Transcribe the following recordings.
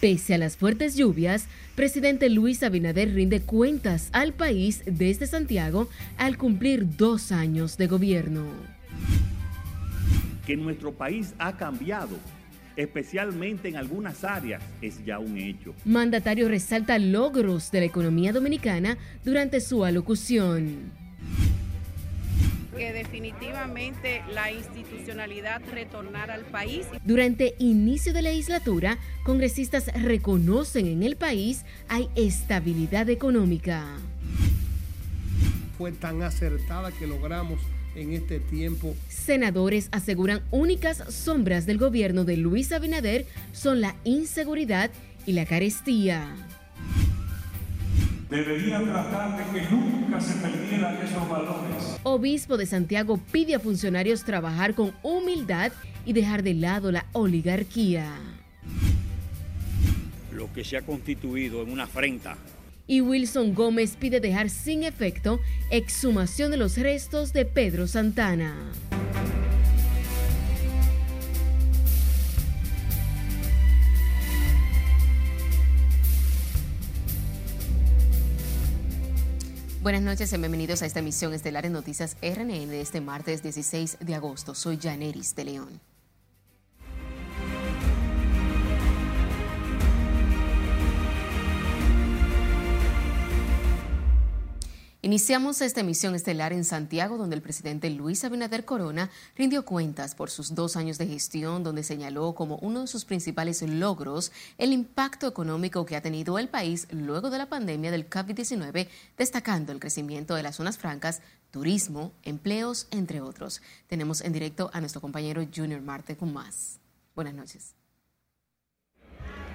Pese a las fuertes lluvias, presidente Luis Abinader rinde cuentas al país desde Santiago al cumplir dos años de gobierno. Que nuestro país ha cambiado, especialmente en algunas áreas, es ya un hecho. Mandatario resalta logros de la economía dominicana durante su alocución que definitivamente la institucionalidad retornara al país. Durante inicio de legislatura, congresistas reconocen en el país hay estabilidad económica. Fue tan acertada que logramos en este tiempo. Senadores aseguran únicas sombras del gobierno de Luis Abinader son la inseguridad y la carestía debería tratar de que nunca se perdieran esos valores. Obispo de Santiago pide a funcionarios trabajar con humildad y dejar de lado la oligarquía. Lo que se ha constituido en una afrenta. Y Wilson Gómez pide dejar sin efecto exhumación de los restos de Pedro Santana. Buenas noches y bienvenidos a esta emisión estelar en Noticias RNN de este martes 16 de agosto. Soy Janeris de León. Iniciamos esta emisión estelar en Santiago, donde el presidente Luis Abinader Corona rindió cuentas por sus dos años de gestión, donde señaló como uno de sus principales logros el impacto económico que ha tenido el país luego de la pandemia del COVID-19, destacando el crecimiento de las zonas francas, turismo, empleos, entre otros. Tenemos en directo a nuestro compañero Junior Marte con más. Buenas noches.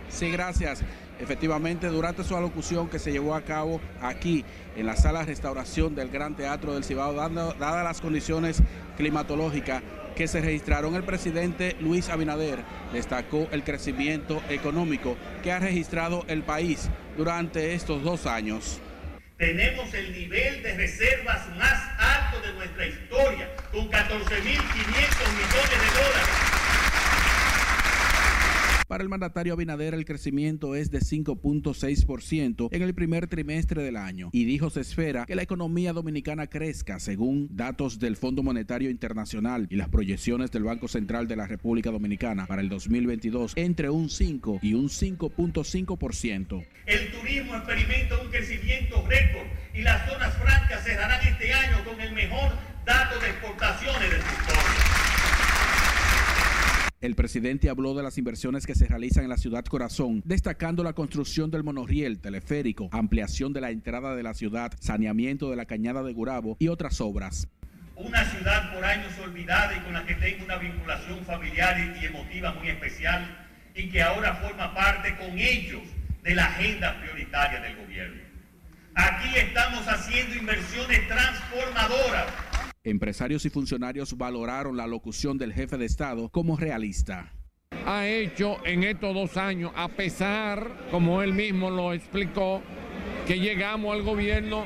Sí, gracias. Efectivamente, durante su alocución que se llevó a cabo aquí en la sala de restauración del Gran Teatro del Cibao, dadas las condiciones climatológicas que se registraron, el presidente Luis Abinader destacó el crecimiento económico que ha registrado el país durante estos dos años. Tenemos el nivel de reservas más alto de nuestra historia, con 14.500 millones de dólares para el mandatario Abinader el crecimiento es de 5.6% en el primer trimestre del año y dijo se espera que la economía dominicana crezca según datos del Fondo Monetario Internacional y las proyecciones del Banco Central de la República Dominicana para el 2022 entre un 5 y un 5.5%. El turismo experimenta un crecimiento récord y las zonas francas cerrarán este año con el mejor dato de exportaciones del sector. El presidente habló de las inversiones que se realizan en la ciudad corazón, destacando la construcción del monorriel, teleférico, ampliación de la entrada de la ciudad, saneamiento de la cañada de Gurabo y otras obras. Una ciudad por años olvidada y con la que tengo una vinculación familiar y emotiva muy especial y que ahora forma parte con ellos de la agenda prioritaria del gobierno. Aquí estamos haciendo inversiones transformadoras Empresarios y funcionarios valoraron la locución del jefe de Estado como realista. Ha hecho en estos dos años, a pesar, como él mismo lo explicó, que llegamos al gobierno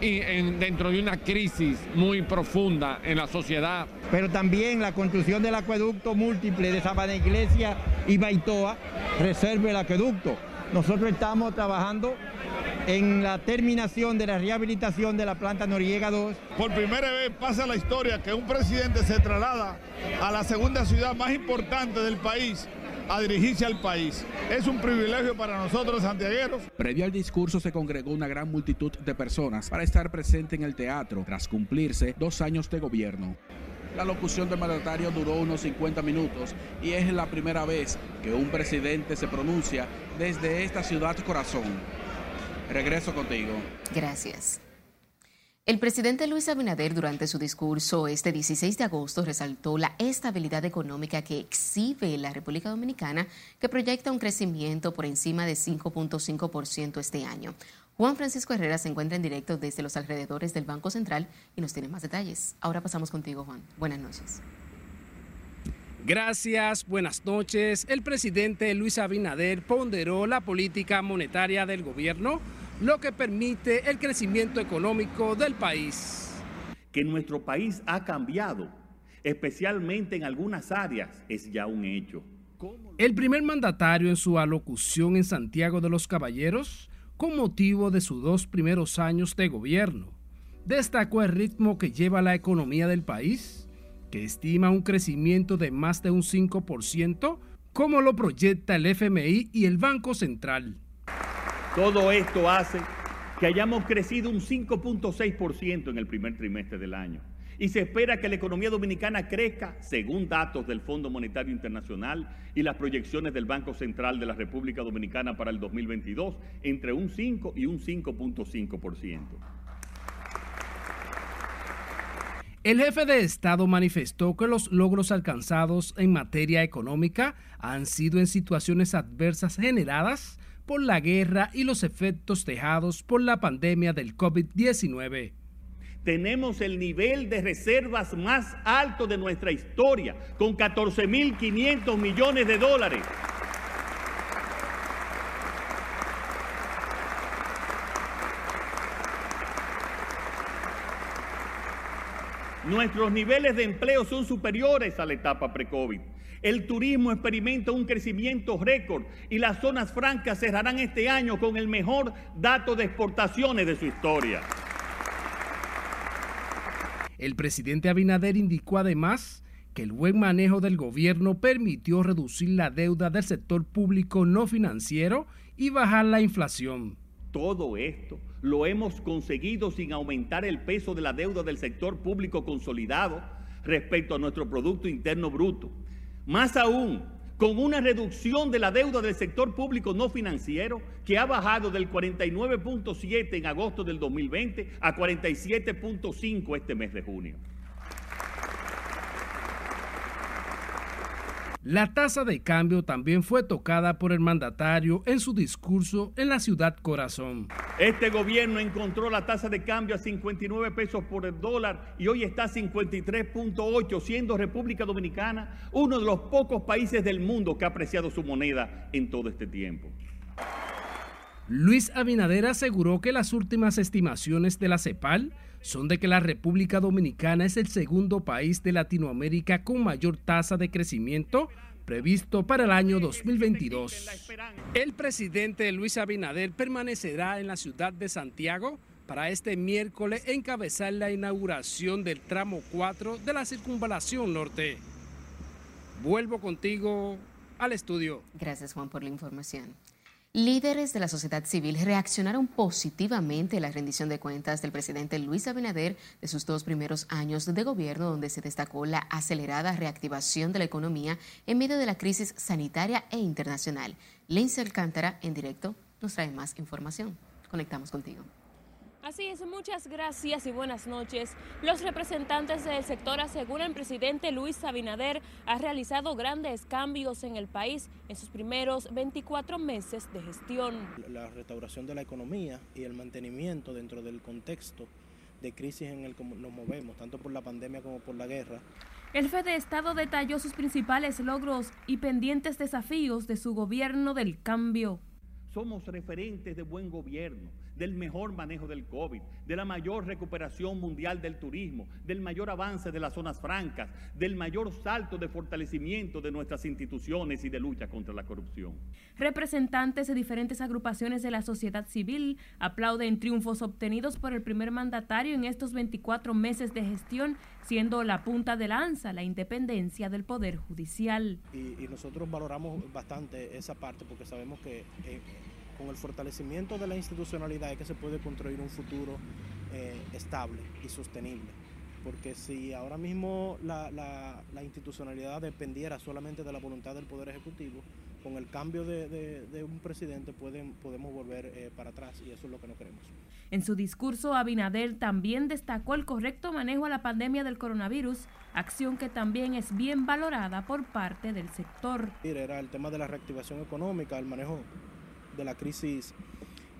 y dentro de una crisis muy profunda en la sociedad. Pero también la construcción del acueducto múltiple de Sabana Iglesia y Baitoa reserva el acueducto. Nosotros estamos trabajando en la terminación de la rehabilitación de la planta Noriega 2. Por primera vez pasa la historia que un presidente se traslada a la segunda ciudad más importante del país a dirigirse al país. Es un privilegio para nosotros santiagueros. Previo al discurso se congregó una gran multitud de personas para estar presente en el teatro tras cumplirse dos años de gobierno. La locución del mandatario duró unos 50 minutos y es la primera vez que un presidente se pronuncia desde esta ciudad corazón. Regreso contigo. Gracias. El presidente Luis Abinader durante su discurso este 16 de agosto resaltó la estabilidad económica que exhibe la República Dominicana, que proyecta un crecimiento por encima de 5.5% este año. Juan Francisco Herrera se encuentra en directo desde los alrededores del Banco Central y nos tiene más detalles. Ahora pasamos contigo, Juan. Buenas noches. Gracias, buenas noches. El presidente Luis Abinader ponderó la política monetaria del gobierno, lo que permite el crecimiento económico del país. Que nuestro país ha cambiado, especialmente en algunas áreas, es ya un hecho. El primer mandatario en su alocución en Santiago de los Caballeros, con motivo de sus dos primeros años de gobierno, destacó el ritmo que lleva la economía del país, que estima un crecimiento de más de un 5%, como lo proyecta el FMI y el Banco Central. Todo esto hace que hayamos crecido un 5.6% en el primer trimestre del año. Y se espera que la economía dominicana crezca, según datos del Fondo Monetario Internacional y las proyecciones del Banco Central de la República Dominicana para el 2022, entre un 5 y un 5.5%. El jefe de Estado manifestó que los logros alcanzados en materia económica han sido en situaciones adversas generadas por la guerra y los efectos dejados por la pandemia del COVID-19. Tenemos el nivel de reservas más alto de nuestra historia, con 14.500 millones de dólares. Nuestros niveles de empleo son superiores a la etapa pre-COVID. El turismo experimenta un crecimiento récord y las zonas francas cerrarán este año con el mejor dato de exportaciones de su historia. El presidente Abinader indicó además que el buen manejo del gobierno permitió reducir la deuda del sector público no financiero y bajar la inflación. Todo esto lo hemos conseguido sin aumentar el peso de la deuda del sector público consolidado respecto a nuestro Producto Interno Bruto. Más aún, con una reducción de la deuda del sector público no financiero que ha bajado del 49.7 en agosto del 2020 a 47.5 este mes de junio. La tasa de cambio también fue tocada por el mandatario en su discurso en la ciudad corazón. Este gobierno encontró la tasa de cambio a 59 pesos por el dólar y hoy está a 53.8, siendo República Dominicana uno de los pocos países del mundo que ha apreciado su moneda en todo este tiempo. Luis Abinader aseguró que las últimas estimaciones de la CEPAL son de que la República Dominicana es el segundo país de Latinoamérica con mayor tasa de crecimiento previsto para el año 2022. El presidente Luis Abinader permanecerá en la ciudad de Santiago para este miércoles encabezar la inauguración del tramo 4 de la circunvalación norte. Vuelvo contigo al estudio. Gracias Juan por la información. Líderes de la sociedad civil reaccionaron positivamente a la rendición de cuentas del presidente Luis Abinader de sus dos primeros años de gobierno, donde se destacó la acelerada reactivación de la economía en medio de la crisis sanitaria e internacional. Lince Alcántara, en directo, nos trae más información. Conectamos contigo. Así es, muchas gracias y buenas noches. Los representantes del sector aseguran el presidente Luis Abinader ha realizado grandes cambios en el país en sus primeros 24 meses de gestión. La restauración de la economía y el mantenimiento dentro del contexto de crisis en el que nos movemos, tanto por la pandemia como por la guerra. El jefe de Estado detalló sus principales logros y pendientes desafíos de su gobierno del cambio. Somos referentes de buen gobierno del mejor manejo del COVID, de la mayor recuperación mundial del turismo, del mayor avance de las zonas francas, del mayor salto de fortalecimiento de nuestras instituciones y de lucha contra la corrupción. Representantes de diferentes agrupaciones de la sociedad civil aplauden triunfos obtenidos por el primer mandatario en estos 24 meses de gestión, siendo la punta de lanza la independencia del Poder Judicial. Y, nosotros valoramos bastante esa parte porque sabemos que... Eh, con el fortalecimiento de la institucionalidad es que se puede construir un futuro eh, estable y sostenible. Porque si ahora mismo la, institucionalidad dependiera solamente de la voluntad del Poder Ejecutivo, con el cambio de, un presidente podemos volver eh, para atrás y eso es lo que no queremos. En su discurso, Abinader también destacó el correcto manejo a la pandemia del coronavirus, acción que también es bien valorada por parte del sector. Era el tema de la reactivación económica, el manejo de la crisis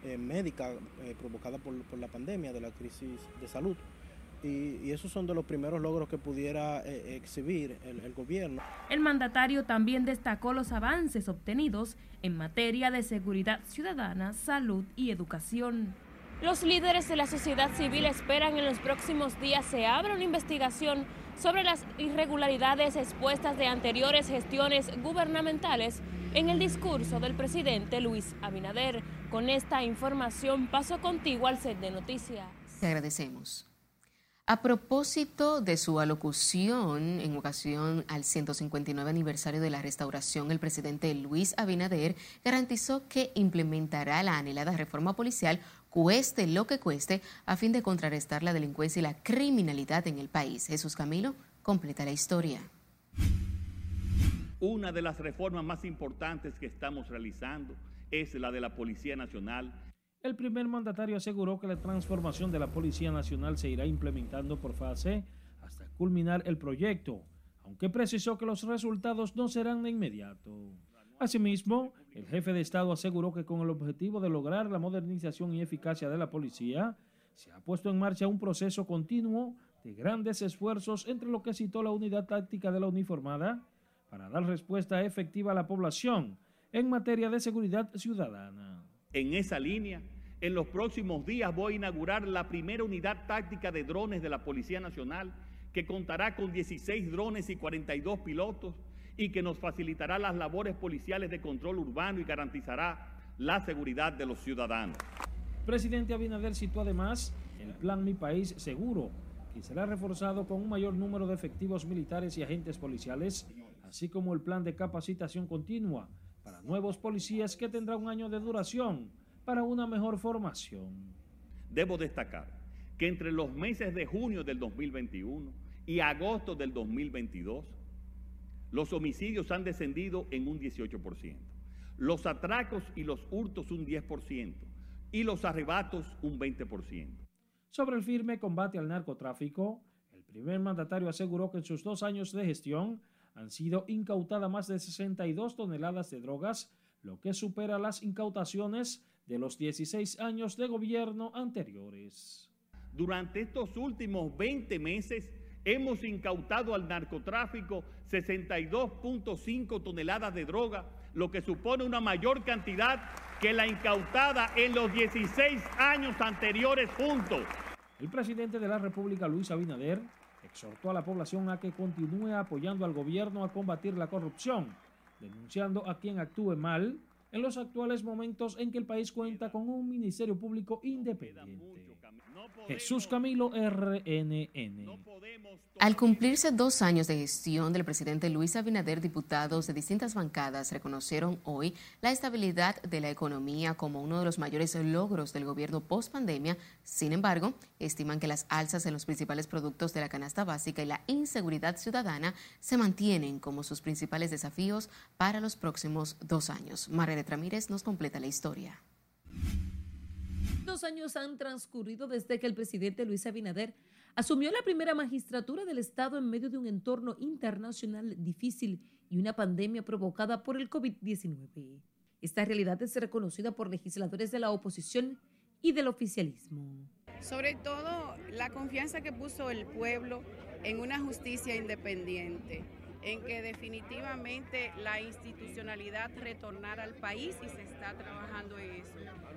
eh, médica eh, provocada por, la pandemia, de la crisis de salud. Y, esos son de los primeros logros que pudiera eh, exhibir el, el gobierno. El mandatario también destacó los avances obtenidos en materia de seguridad ciudadana, salud y educación. Los líderes de la sociedad civil esperan en los próximos días se abra una investigación sobre las irregularidades expuestas de anteriores gestiones gubernamentales en el discurso del presidente Luis Abinader. Con esta información paso contigo al set de noticias. Te agradecemos. A propósito de su alocución en ocasión al 159 aniversario de la restauración, el presidente Luis Abinader garantizó que implementará la anhelada reforma policial, cueste lo que cueste, a fin de contrarrestar la delincuencia y la criminalidad en el país. Jesús Camilo completa la historia. Una de las reformas más importantes que estamos realizando es la de la Policía Nacional. El primer mandatario aseguró que la transformación de la Policía Nacional se irá implementando por fase hasta culminar el proyecto, aunque precisó que los resultados no serán de inmediato. Asimismo, el jefe de Estado aseguró que con el objetivo de lograr la modernización y eficacia de la policía, se ha puesto en marcha un proceso continuo de grandes esfuerzos entre lo que citó la unidad táctica de la uniformada, para dar respuesta efectiva a la población en materia de seguridad ciudadana. En esa línea, en los próximos días voy a inaugurar la primera unidad táctica de drones de la Policía Nacional, que contará con 16 drones y 42 pilotos y que nos facilitará las labores policiales de control urbano y garantizará la seguridad de los ciudadanos. Presidente Abinader citó además el plan Mi País Seguro, que será reforzado con un mayor número de efectivos militares y agentes policiales así como el plan de capacitación continua para nuevos policías que tendrá un año de duración para una mejor formación. Debo destacar que entre los meses de junio del 2021 y agosto del 2022, los homicidios han descendido en un 18%, los atracos y los hurtos un 10% y los arrebatos un 20%. Sobre el firme combate al narcotráfico, el primer mandatario aseguró que en sus dos años de gestión han sido incautadas más de 62 toneladas de drogas, lo que supera las incautaciones de los 16 años de gobierno anteriores. Durante estos últimos 20 meses hemos incautado al narcotráfico 62.5 toneladas de droga, lo que supone una mayor cantidad que la incautada en los 16 años anteriores juntos. El presidente de la República, Luis Abinader, exhortó a la población a que continúe apoyando al gobierno a combatir la corrupción, denunciando a quien actúe mal en los actuales momentos en que el país cuenta con un ministerio público independiente. Jesús Camilo RNN. Al cumplirse dos años de gestión del presidente Luis Abinader, diputados de distintas bancadas reconocieron hoy la estabilidad de la economía como uno de los mayores logros del gobierno post pandemia. Sin embargo, estiman que las alzas en los principales productos de la canasta básica y la inseguridad ciudadana se mantienen como sus principales desafíos para los próximos dos años. Margaret Ramírez nos completa la historia. Dos años han transcurrido desde que el presidente Luis Abinader asumió la primera magistratura del Estado en medio de un entorno internacional difícil y una pandemia provocada por el COVID-19. Esta realidad es reconocida por legisladores de la oposición y del oficialismo. Sobre todo la confianza que puso el pueblo en una justicia independiente en que definitivamente la institucionalidad retornara al país y se está trabajando en eso.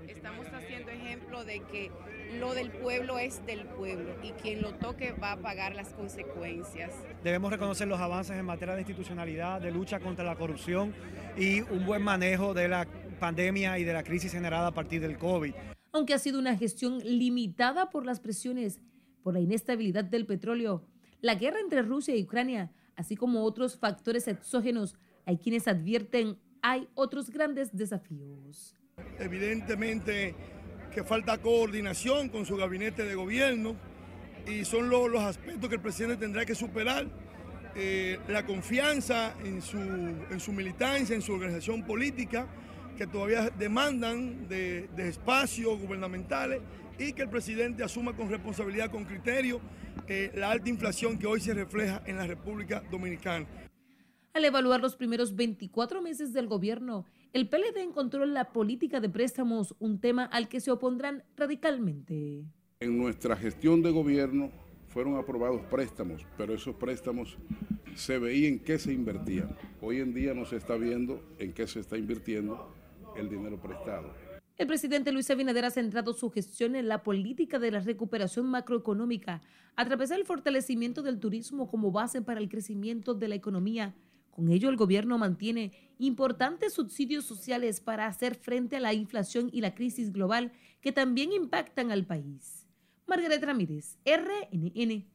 Estamos haciendo ejemplo de que lo del pueblo es del pueblo y quien lo toque va a pagar las consecuencias. Debemos reconocer los avances en materia de institucionalidad, de lucha contra la corrupción y un buen manejo de la pandemia y de la crisis generada a partir del COVID. Aunque ha sido una gestión limitada por las presiones, por la inestabilidad del petróleo, la guerra entre Rusia y Ucrania así como otros factores exógenos, hay quienes advierten hay otros grandes desafíos. Evidentemente que falta coordinación con su gabinete de gobierno y son los, aspectos que el presidente tendrá que superar. Eh, la confianza en su, en su militancia, en su organización política, que todavía demandan de, de espacios gubernamentales y que el presidente asuma con responsabilidad, con criterio, eh, la alta inflación que hoy se refleja en la República Dominicana. Al evaluar los primeros 24 meses del gobierno, el PLD encontró en la política de préstamos un tema al que se opondrán radicalmente. En nuestra gestión de gobierno fueron aprobados préstamos, pero esos préstamos se veía en qué se invertían. Hoy en día no se está viendo en qué se está invirtiendo el dinero prestado. El presidente Luis Abinader ha centrado su gestión en la política de la recuperación macroeconómica a través del fortalecimiento del turismo como base para el crecimiento de la economía. Con ello, el gobierno mantiene importantes subsidios sociales para hacer frente a la inflación y la crisis global que también impactan al país. Margaret Ramírez, RNN.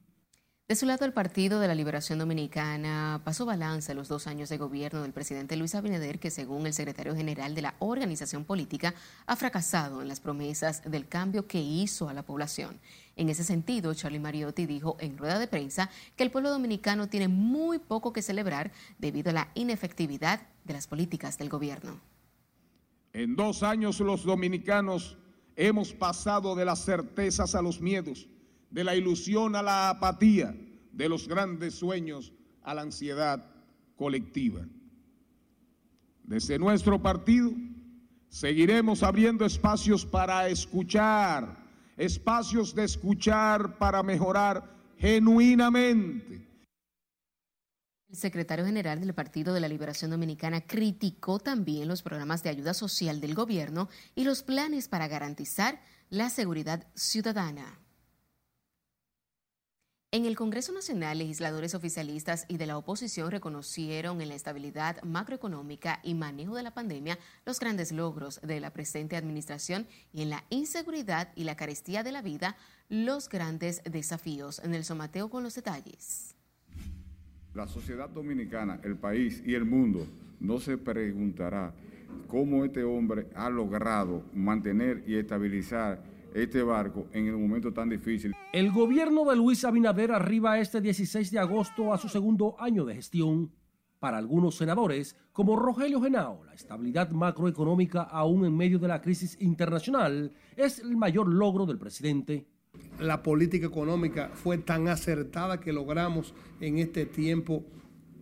De su lado, el Partido de la Liberación Dominicana pasó balance a los dos años de gobierno del presidente Luis Abinader, que según el secretario general de la organización política, ha fracasado en las promesas del cambio que hizo a la población. En ese sentido, Charlie Mariotti dijo en rueda de prensa que el pueblo dominicano tiene muy poco que celebrar debido a la inefectividad de las políticas del gobierno. En dos años los dominicanos hemos pasado de las certezas a los miedos de la ilusión a la apatía, de los grandes sueños a la ansiedad colectiva. Desde nuestro partido seguiremos abriendo espacios para escuchar, espacios de escuchar para mejorar genuinamente. El secretario general del Partido de la Liberación Dominicana criticó también los programas de ayuda social del gobierno y los planes para garantizar la seguridad ciudadana. En el Congreso Nacional, legisladores oficialistas y de la oposición reconocieron en la estabilidad macroeconómica y manejo de la pandemia los grandes logros de la presente administración y en la inseguridad y la carestía de la vida los grandes desafíos. En el somateo con los detalles. La sociedad dominicana, el país y el mundo no se preguntará cómo este hombre ha logrado mantener y estabilizar este barco en un momento tan difícil. El gobierno de Luis Abinader arriba este 16 de agosto a su segundo año de gestión. Para algunos senadores, como Rogelio Genao, la estabilidad macroeconómica aún en medio de la crisis internacional es el mayor logro del presidente. La política económica fue tan acertada que logramos en este tiempo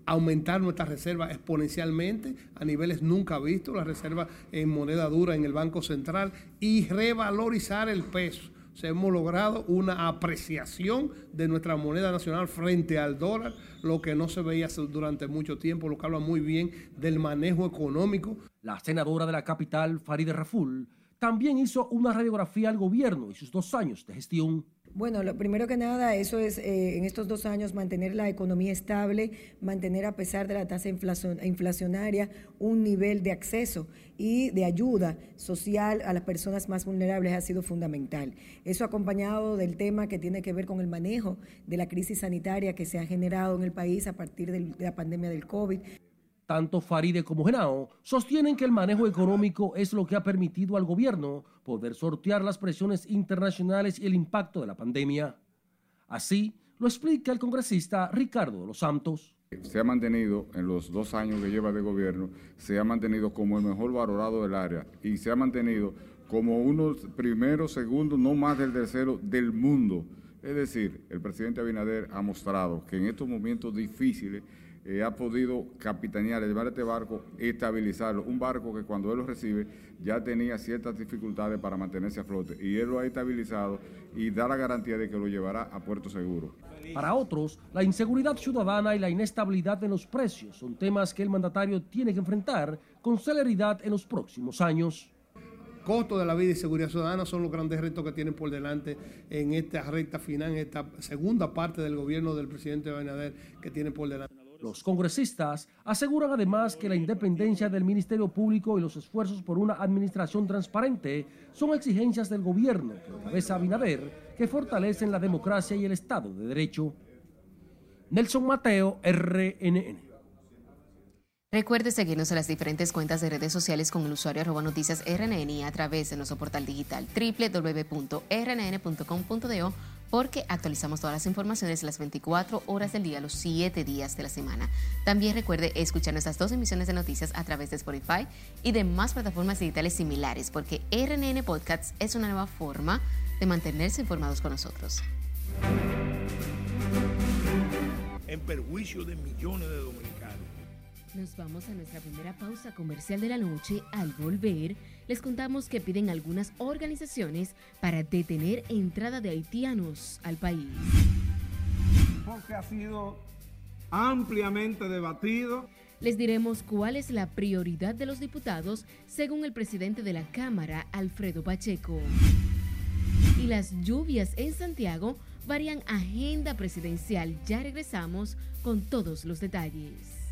aumentar nuestra reserva exponencialmente a niveles nunca vistos, la reserva en moneda dura en el Banco Central y revalorizar el peso. O sea, hemos logrado una apreciación de nuestra moneda nacional frente al dólar, lo que no se veía durante mucho tiempo, lo que habla muy bien del manejo económico. La senadora de la capital, Farideh Raful, también hizo una radiografía al gobierno y sus dos años de gestión. Bueno, lo primero que nada, eso es eh, en estos dos años mantener la economía estable, mantener a pesar de la tasa inflacionaria un nivel de acceso y de ayuda social a las personas más vulnerables ha sido fundamental. Eso acompañado del tema que tiene que ver con el manejo de la crisis sanitaria que se ha generado en el país a partir de la pandemia del COVID. Tanto Faride como Genao sostienen que el manejo económico es lo que ha permitido al gobierno poder sortear las presiones internacionales y el impacto de la pandemia. Así lo explica el congresista Ricardo los Santos. Se ha mantenido en los dos años que lleva de gobierno, se ha mantenido como el mejor valorado del área y se ha mantenido como uno primero, segundo, no más del tercero del mundo. Es decir, el presidente Abinader ha mostrado que en estos momentos difíciles eh, ha podido capitanear, llevar este barco y estabilizarlo. Un barco que cuando él lo recibe ya tenía ciertas dificultades para mantenerse a flote y él lo ha estabilizado y da la garantía de que lo llevará a puerto seguro. Para otros, la inseguridad ciudadana y la inestabilidad en los precios son temas que el mandatario tiene que enfrentar con celeridad en los próximos años costo de la vida y seguridad ciudadana son los grandes retos que tienen por delante en esta recta final, en esta segunda parte del gobierno del presidente Abinader que tiene por delante. Los congresistas aseguran además que la independencia del Ministerio Público y los esfuerzos por una administración transparente son exigencias del gobierno que encabeza Abinader que fortalecen la democracia y el Estado de Derecho. Nelson Mateo, RNN. Recuerde seguirnos en las diferentes cuentas de redes sociales con el usuario arroba noticias RNN a través de nuestro portal digital www.rnn.com.do porque actualizamos todas las informaciones las 24 horas del día, los 7 días de la semana. También recuerde escuchar nuestras dos emisiones de noticias a través de Spotify y de más plataformas digitales similares, porque RNN Podcasts es una nueva forma de mantenerse informados con nosotros. En perjuicio de millones de dominicanos nos vamos a nuestra primera pausa comercial de la noche. Al volver, les contamos que piden algunas organizaciones para detener entrada de haitianos al país. Porque ha sido ampliamente debatido. Les diremos cuál es la prioridad de los diputados según el presidente de la Cámara, Alfredo Pacheco. Y las lluvias en Santiago varían agenda presidencial. Ya regresamos con todos los detalles.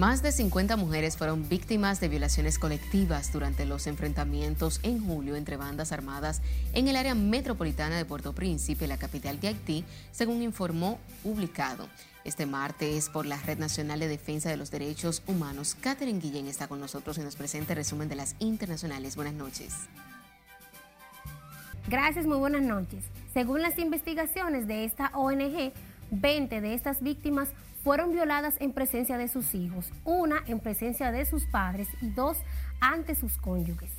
Más de 50 mujeres fueron víctimas de violaciones colectivas durante los enfrentamientos en julio entre bandas armadas en el área metropolitana de Puerto Príncipe, la capital de Haití, según informó publicado. Este martes por la Red Nacional de Defensa de los Derechos Humanos, Catherine Guillén está con nosotros y nos presenta el resumen de las internacionales. Buenas noches. Gracias, muy buenas noches. Según las investigaciones de esta ONG, 20 de estas víctimas fueron violadas en presencia de sus hijos, una en presencia de sus padres y dos ante sus cónyuges.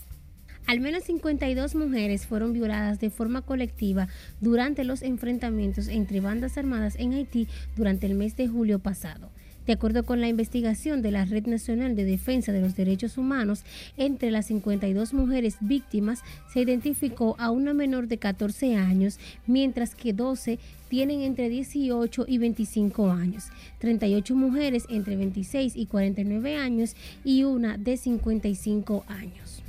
Al menos 52 mujeres fueron violadas de forma colectiva durante los enfrentamientos entre bandas armadas en Haití durante el mes de julio pasado. De acuerdo con la investigación de la Red Nacional de Defensa de los Derechos Humanos, entre las 52 mujeres víctimas se identificó a una menor de 14 años, mientras que 12 tienen entre 18 y 25 años, 38 mujeres entre 26 y 49 años y una de 55 años.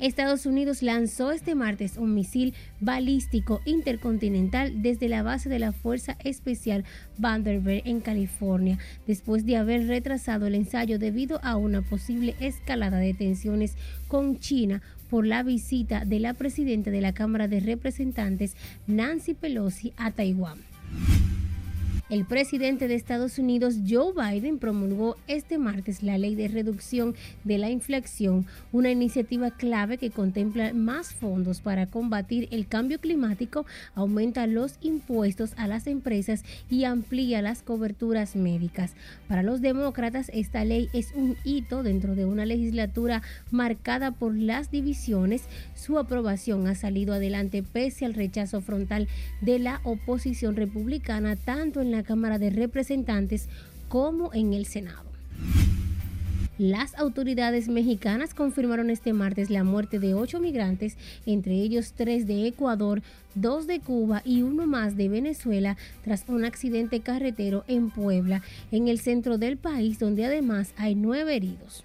Estados Unidos lanzó este martes un misil balístico intercontinental desde la base de la Fuerza Especial Vandenberg en California, después de haber retrasado el ensayo debido a una posible escalada de tensiones con China por la visita de la presidenta de la Cámara de Representantes, Nancy Pelosi, a Taiwán. El presidente de Estados Unidos, Joe Biden, promulgó este martes la ley de reducción de la inflación, una iniciativa clave que contempla más fondos para combatir el cambio climático, aumenta los impuestos a las empresas y amplía las coberturas médicas. Para los demócratas, esta ley es un hito dentro de una legislatura marcada por las divisiones. Su aprobación ha salido adelante pese al rechazo frontal de la oposición republicana, tanto en la Cámara de Representantes como en el Senado. Las autoridades mexicanas confirmaron este martes la muerte de ocho migrantes, entre ellos tres de Ecuador, dos de Cuba y uno más de Venezuela, tras un accidente carretero en Puebla, en el centro del país, donde además hay nueve heridos.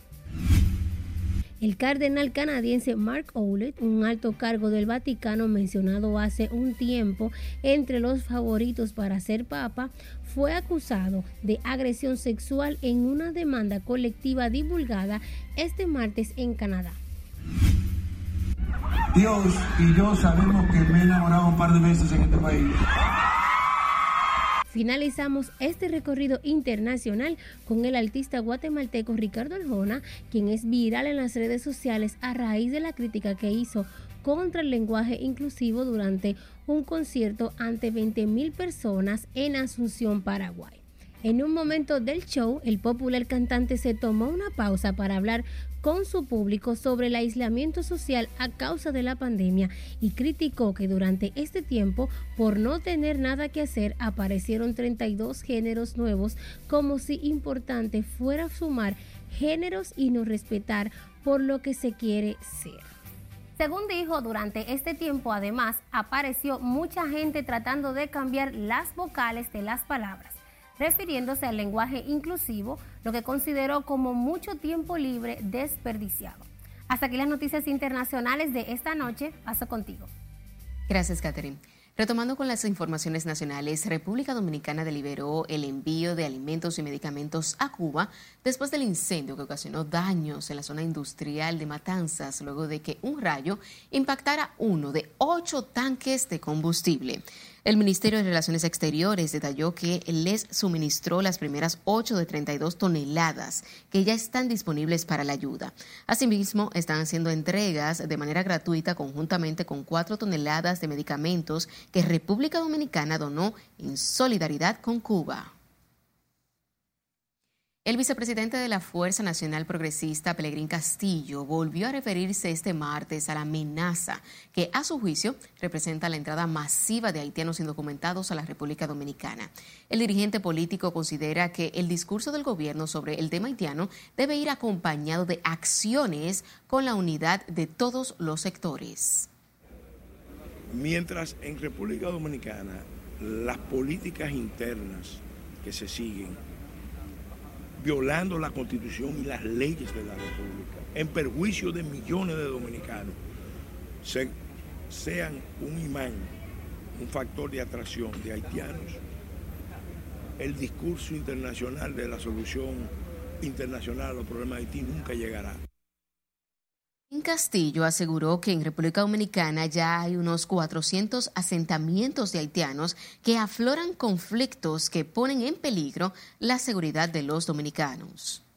El cardenal canadiense Mark Owlett, un alto cargo del Vaticano mencionado hace un tiempo entre los favoritos para ser papa, fue acusado de agresión sexual en una demanda colectiva divulgada este martes en Canadá. Dios y yo sabemos que me he enamorado un par de veces en este país. Finalizamos este recorrido internacional con el artista guatemalteco Ricardo Arjona, quien es viral en las redes sociales a raíz de la crítica que hizo contra el lenguaje inclusivo durante un concierto ante 20.000 personas en Asunción, Paraguay. En un momento del show, el popular cantante se tomó una pausa para hablar con su público sobre el aislamiento social a causa de la pandemia y criticó que durante este tiempo, por no tener nada que hacer, aparecieron 32 géneros nuevos, como si importante fuera sumar géneros y no respetar por lo que se quiere ser. Según dijo, durante este tiempo además apareció mucha gente tratando de cambiar las vocales de las palabras refiriéndose al lenguaje inclusivo, lo que consideró como mucho tiempo libre desperdiciado. Hasta aquí las noticias internacionales de esta noche. Paso contigo. Gracias, Catherine. Retomando con las informaciones nacionales, República Dominicana deliberó el envío de alimentos y medicamentos a Cuba después del incendio que ocasionó daños en la zona industrial de Matanzas luego de que un rayo impactara uno de ocho tanques de combustible. El Ministerio de Relaciones Exteriores detalló que les suministró las primeras 8 de 32 toneladas que ya están disponibles para la ayuda. Asimismo, están haciendo entregas de manera gratuita conjuntamente con 4 toneladas de medicamentos que República Dominicana donó en solidaridad con Cuba. El vicepresidente de la Fuerza Nacional Progresista, Pelegrín Castillo, volvió a referirse este martes a la amenaza que, a su juicio, representa la entrada masiva de haitianos indocumentados a la República Dominicana. El dirigente político considera que el discurso del gobierno sobre el tema haitiano debe ir acompañado de acciones con la unidad de todos los sectores. Mientras en República Dominicana las políticas internas que se siguen violando la constitución y las leyes de la República, en perjuicio de millones de dominicanos, sean un imán, un factor de atracción de haitianos, el discurso internacional de la solución internacional a los problemas de Haití nunca llegará. Castillo aseguró que en República Dominicana ya hay unos 400 asentamientos de haitianos que afloran conflictos que ponen en peligro la seguridad de los dominicanos.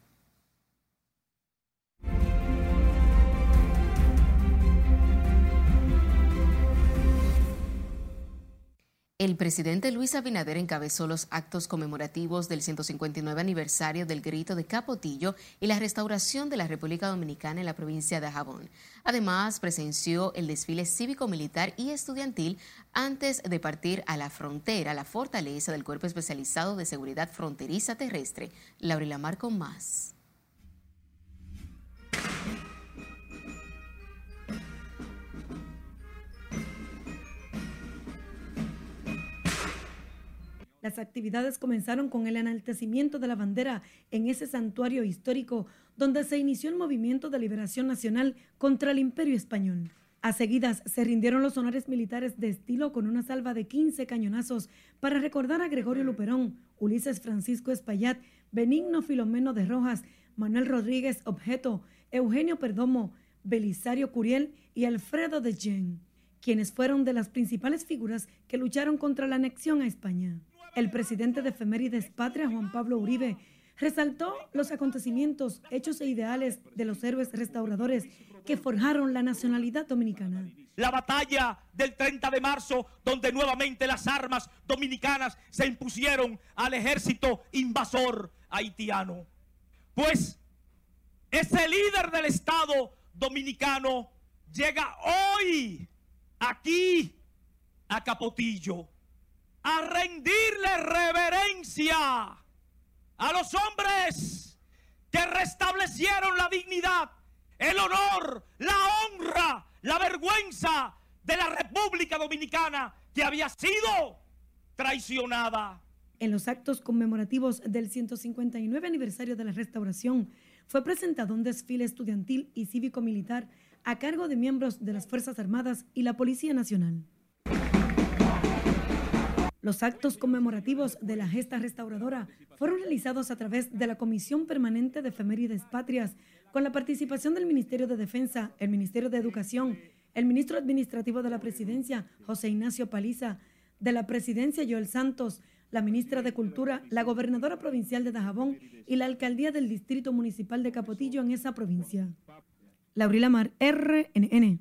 El presidente Luis Abinader encabezó los actos conmemorativos del 159 aniversario del grito de Capotillo y la restauración de la República Dominicana en la provincia de Jabón. Además, presenció el desfile cívico-militar y estudiantil antes de partir a la frontera, la fortaleza del Cuerpo Especializado de Seguridad Fronteriza Terrestre. Laurila Mar con más. Las actividades comenzaron con el enaltecimiento de la bandera en ese santuario histórico donde se inició el movimiento de liberación nacional contra el imperio español. A seguidas se rindieron los honores militares de estilo con una salva de 15 cañonazos para recordar a Gregorio Luperón, Ulises Francisco Espaillat, Benigno Filomeno de Rojas, Manuel Rodríguez Objeto, Eugenio Perdomo, Belisario Curiel y Alfredo de Gen, quienes fueron de las principales figuras que lucharon contra la anexión a España. El presidente de Efemérides Patria, Juan Pablo Uribe, resaltó los acontecimientos, hechos e ideales de los héroes restauradores que forjaron la nacionalidad dominicana. La batalla del 30 de marzo, donde nuevamente las armas dominicanas se impusieron al ejército invasor haitiano. Pues ese líder del Estado dominicano llega hoy aquí a Capotillo a rendirle reverencia a los hombres que restablecieron la dignidad, el honor, la honra, la vergüenza de la República Dominicana que había sido traicionada. En los actos conmemorativos del 159 aniversario de la restauración, fue presentado un desfile estudiantil y cívico-militar a cargo de miembros de las Fuerzas Armadas y la Policía Nacional. Los actos conmemorativos de la gesta restauradora fueron realizados a través de la Comisión Permanente de Efemérides Patrias, con la participación del Ministerio de Defensa, el Ministerio de Educación, el Ministro Administrativo de la Presidencia, José Ignacio Paliza, de la Presidencia, Joel Santos, la Ministra de Cultura, la Gobernadora Provincial de Dajabón y la Alcaldía del Distrito Municipal de Capotillo en esa provincia. Laurila Mar, RNN.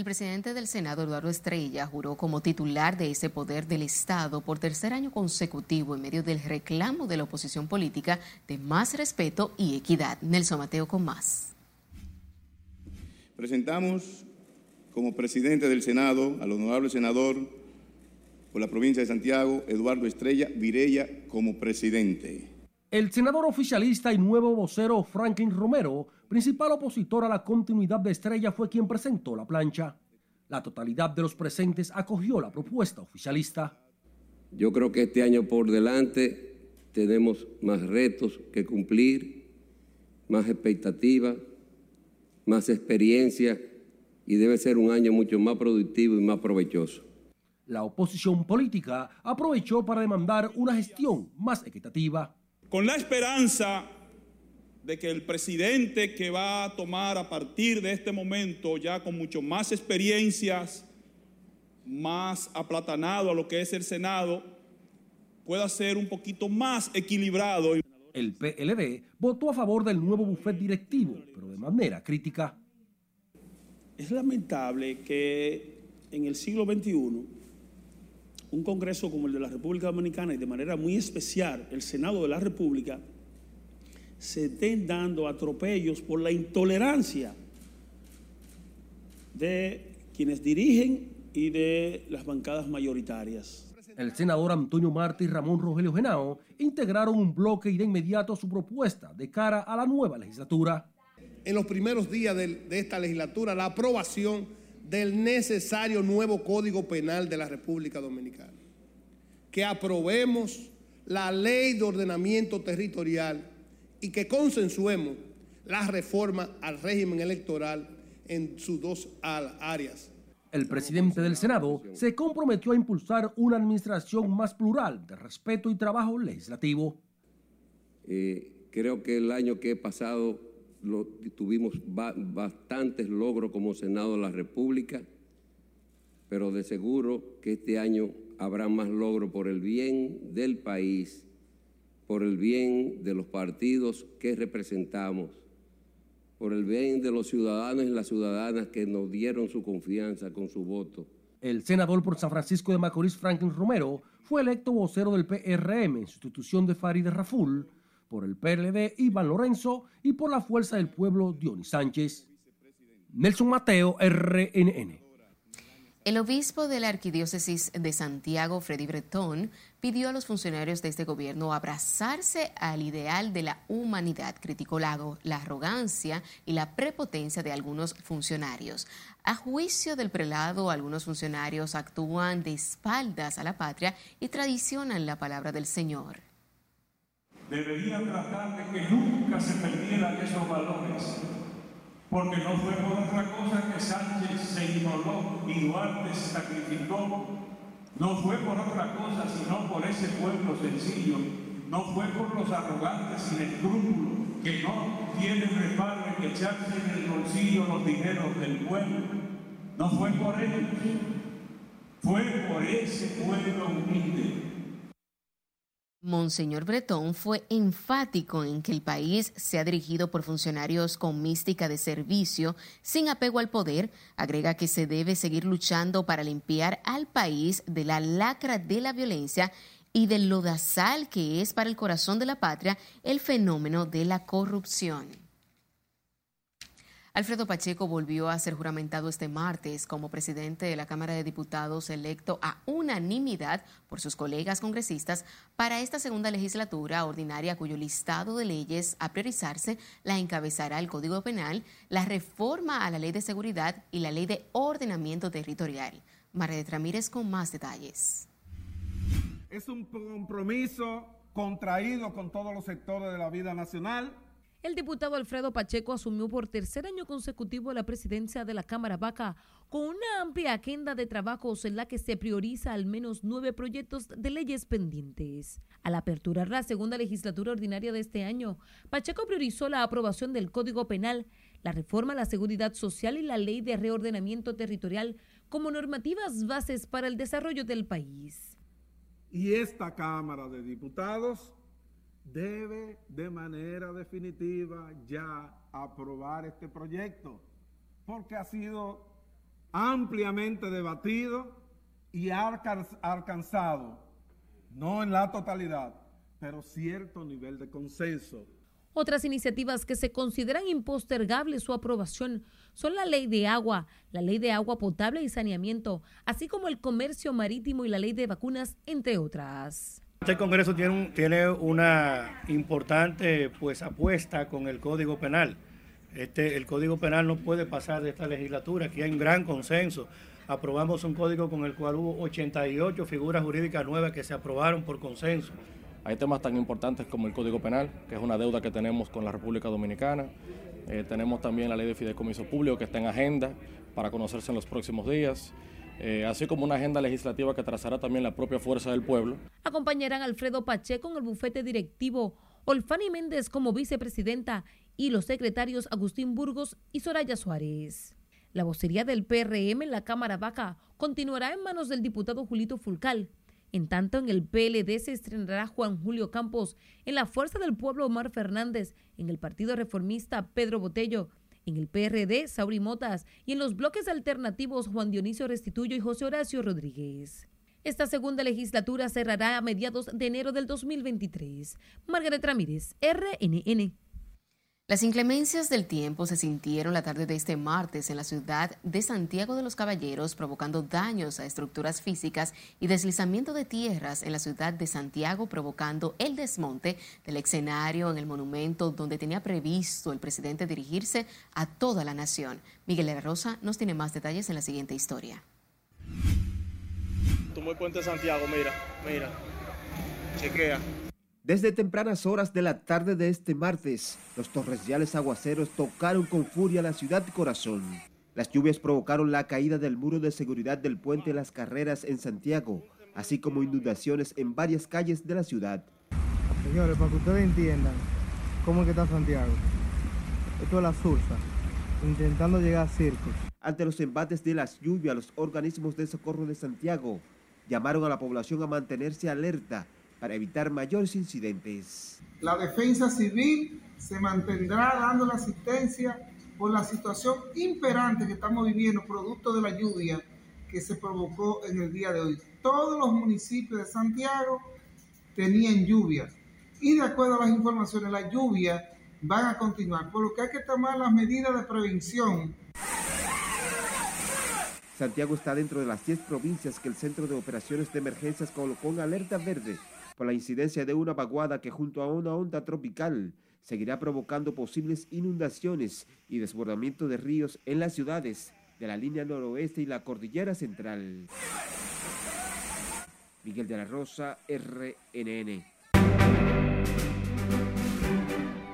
El presidente del Senado, Eduardo Estrella, juró como titular de ese poder del Estado por tercer año consecutivo en medio del reclamo de la oposición política de más respeto y equidad. Nelson Mateo con más. Presentamos como presidente del Senado al honorable senador por la provincia de Santiago, Eduardo Estrella Virella, como presidente. El senador oficialista y nuevo vocero Franklin Romero principal opositor a la continuidad de Estrella fue quien presentó la plancha. La totalidad de los presentes acogió la propuesta oficialista. Yo creo que este año por delante tenemos más retos que cumplir, más expectativas, más experiencia y debe ser un año mucho más productivo y más provechoso. La oposición política aprovechó para demandar una gestión más equitativa. Con la esperanza de que el presidente que va a tomar a partir de este momento, ya con mucho más experiencias, más aplatanado a lo que es el Senado, pueda ser un poquito más equilibrado. El PLD votó a favor del nuevo bufet directivo, pero de manera crítica. Es lamentable que en el siglo XXI un Congreso como el de la República Dominicana y de manera muy especial el Senado de la República se estén dando atropellos por la intolerancia de quienes dirigen y de las bancadas mayoritarias. El senador Antonio Martí y Ramón Rogelio Genao integraron un bloque y de inmediato su propuesta de cara a la nueva legislatura. En los primeros días de, de esta legislatura, la aprobación del necesario nuevo Código Penal de la República Dominicana. Que aprobemos la ley de ordenamiento territorial y que consensuemos la reforma al régimen electoral en sus dos áreas. El presidente del Senado se comprometió a impulsar una administración más plural de respeto y trabajo legislativo. Eh, creo que el año que he pasado lo, tuvimos ba bastantes logros como Senado de la República, pero de seguro que este año habrá más logros por el bien del país, por el bien de los partidos que representamos por el bien de los ciudadanos y las ciudadanas que nos dieron su confianza con su voto. El senador por San Francisco de Macorís, Franklin Romero, fue electo vocero del PRM en sustitución de Farideh Raful, por el PLD Iván Lorenzo y por la Fuerza del Pueblo Dionis Sánchez. Nelson Mateo, RNN. El obispo de la Arquidiócesis de Santiago, Freddy Bretón, pidió a los funcionarios de este gobierno abrazarse al ideal de la humanidad, criticó la, arrogancia y la prepotencia de algunos funcionarios. A juicio del prelado, algunos funcionarios actúan de espaldas a la patria y tradicionan la palabra del Señor. Deberían tratar de que nunca se perdieran esos valores porque no fue por otra cosa que Sánchez se inmoló y Duarte se sacrificó. No fue por otra cosa, sino por ese pueblo sencillo. No fue por los arrogantes sin escrúpulos que no tienen reparo en echarse en el bolsillo los dineros del pueblo. No fue por ellos. Fue por ese pueblo humilde Monseñor Bretón fue enfático en que el país sea dirigido por funcionarios con mística de servicio, sin apego al poder. Agrega que se debe seguir luchando para limpiar al país de la lacra de la violencia y del lodazal que es para el corazón de la patria el fenómeno de la corrupción. Alfredo Pacheco volvió a ser juramentado este martes como presidente de la Cámara de Diputados electo a unanimidad por sus colegas congresistas para esta segunda legislatura ordinaria cuyo listado de leyes a priorizarse la encabezará el Código Penal, la reforma a la Ley de Seguridad y la Ley de Ordenamiento Territorial. María Ramírez con más detalles. Es un compromiso contraído con todos los sectores de la vida nacional el diputado Alfredo Pacheco asumió por tercer año consecutivo la presidencia de la Cámara Vaca con una amplia agenda de trabajos en la que se prioriza al menos nueve proyectos de leyes pendientes. Al aperturar la segunda legislatura ordinaria de este año, Pacheco priorizó la aprobación del Código Penal, la reforma a la seguridad social y la ley de reordenamiento territorial como normativas bases para el desarrollo del país. Y esta Cámara de Diputados debe de manera definitiva ya aprobar este proyecto, porque ha sido ampliamente debatido y ha alcanzado, no en la totalidad, pero cierto nivel de consenso. Otras iniciativas que se consideran impostergables su aprobación son la ley de agua, la ley de agua potable y saneamiento, así como el comercio marítimo y la ley de vacunas, entre otras. Este Congreso tiene, una importante pues, apuesta con el Código Penal. Este, el Código Penal no puede pasar de esta legislatura, aquí hay un gran consenso. Aprobamos un código con el cual hubo 88 figuras jurídicas nuevas que se aprobaron por consenso. Hay temas tan importantes como el Código Penal, que es una deuda que tenemos con la República Dominicana. Eh, tenemos también la ley de fideicomiso público que está en agenda para conocerse en los próximos días. Eh, así como una agenda legislativa que trazará también la propia fuerza del pueblo. Acompañarán Alfredo Pacheco en el bufete directivo, Olfani Méndez como vicepresidenta y los secretarios Agustín Burgos y Soraya Suárez. La vocería del PRM en la Cámara Baja continuará en manos del diputado Julito Fulcal. En tanto, en el PLD se estrenará Juan Julio Campos, en la Fuerza del Pueblo Omar Fernández, en el Partido Reformista Pedro Botello, en el PRD, Sauri Motas, y en los bloques alternativos Juan Dionisio Restituyo y José Horacio Rodríguez. Esta segunda legislatura cerrará a mediados de enero del 2023. Margaret Ramírez, RNN. Las inclemencias del tiempo se sintieron la tarde de este martes en la ciudad de Santiago de los Caballeros, provocando daños a estructuras físicas y deslizamiento de tierras en la ciudad de Santiago, provocando el desmonte del escenario en el monumento donde tenía previsto el presidente dirigirse a toda la nación. Miguel la Rosa nos tiene más detalles en la siguiente historia. Tomó el puente de Santiago, mira, mira, chequea. Desde tempranas horas de la tarde de este martes, los torrenciales aguaceros tocaron con furia la ciudad corazón. Las lluvias provocaron la caída del muro de seguridad del puente Las Carreras en Santiago, así como inundaciones en varias calles de la ciudad. Señores, para que ustedes entiendan cómo es que está Santiago, esto es la Sursa, intentando llegar a Circos. Ante los embates de las lluvias, los organismos de socorro de Santiago llamaron a la población a mantenerse alerta para evitar mayores incidentes. La defensa civil se mantendrá dando la asistencia por la situación imperante que estamos viviendo producto de la lluvia que se provocó en el día de hoy. Todos los municipios de Santiago tenían lluvia y de acuerdo a las informaciones, las lluvias van a continuar, por lo que hay que tomar las medidas de prevención. Santiago está dentro de las 10 provincias que el Centro de Operaciones de Emergencias colocó en alerta verde por la incidencia de una vaguada que junto a una onda tropical seguirá provocando posibles inundaciones y desbordamiento de ríos en las ciudades de la línea noroeste y la cordillera central. Miguel de la Rosa, RNN.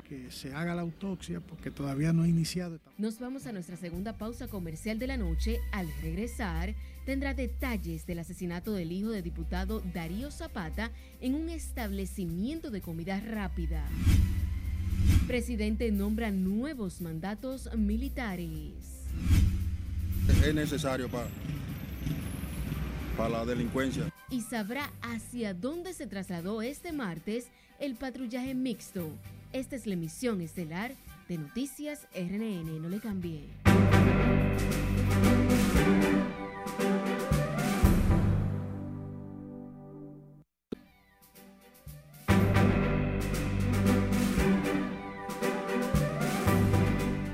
Que se haga la autopsia porque todavía no ha iniciado. Nos vamos a nuestra segunda pausa comercial de la noche. Al regresar, tendrá detalles del asesinato del hijo del diputado Darío Zapata en un establecimiento de comida rápida. Presidente nombra nuevos mandatos militares. Es necesario para, para la delincuencia. Y sabrá hacia dónde se trasladó este martes el patrullaje mixto. Esta es la emisión estelar de Noticias RNN. No le cambie.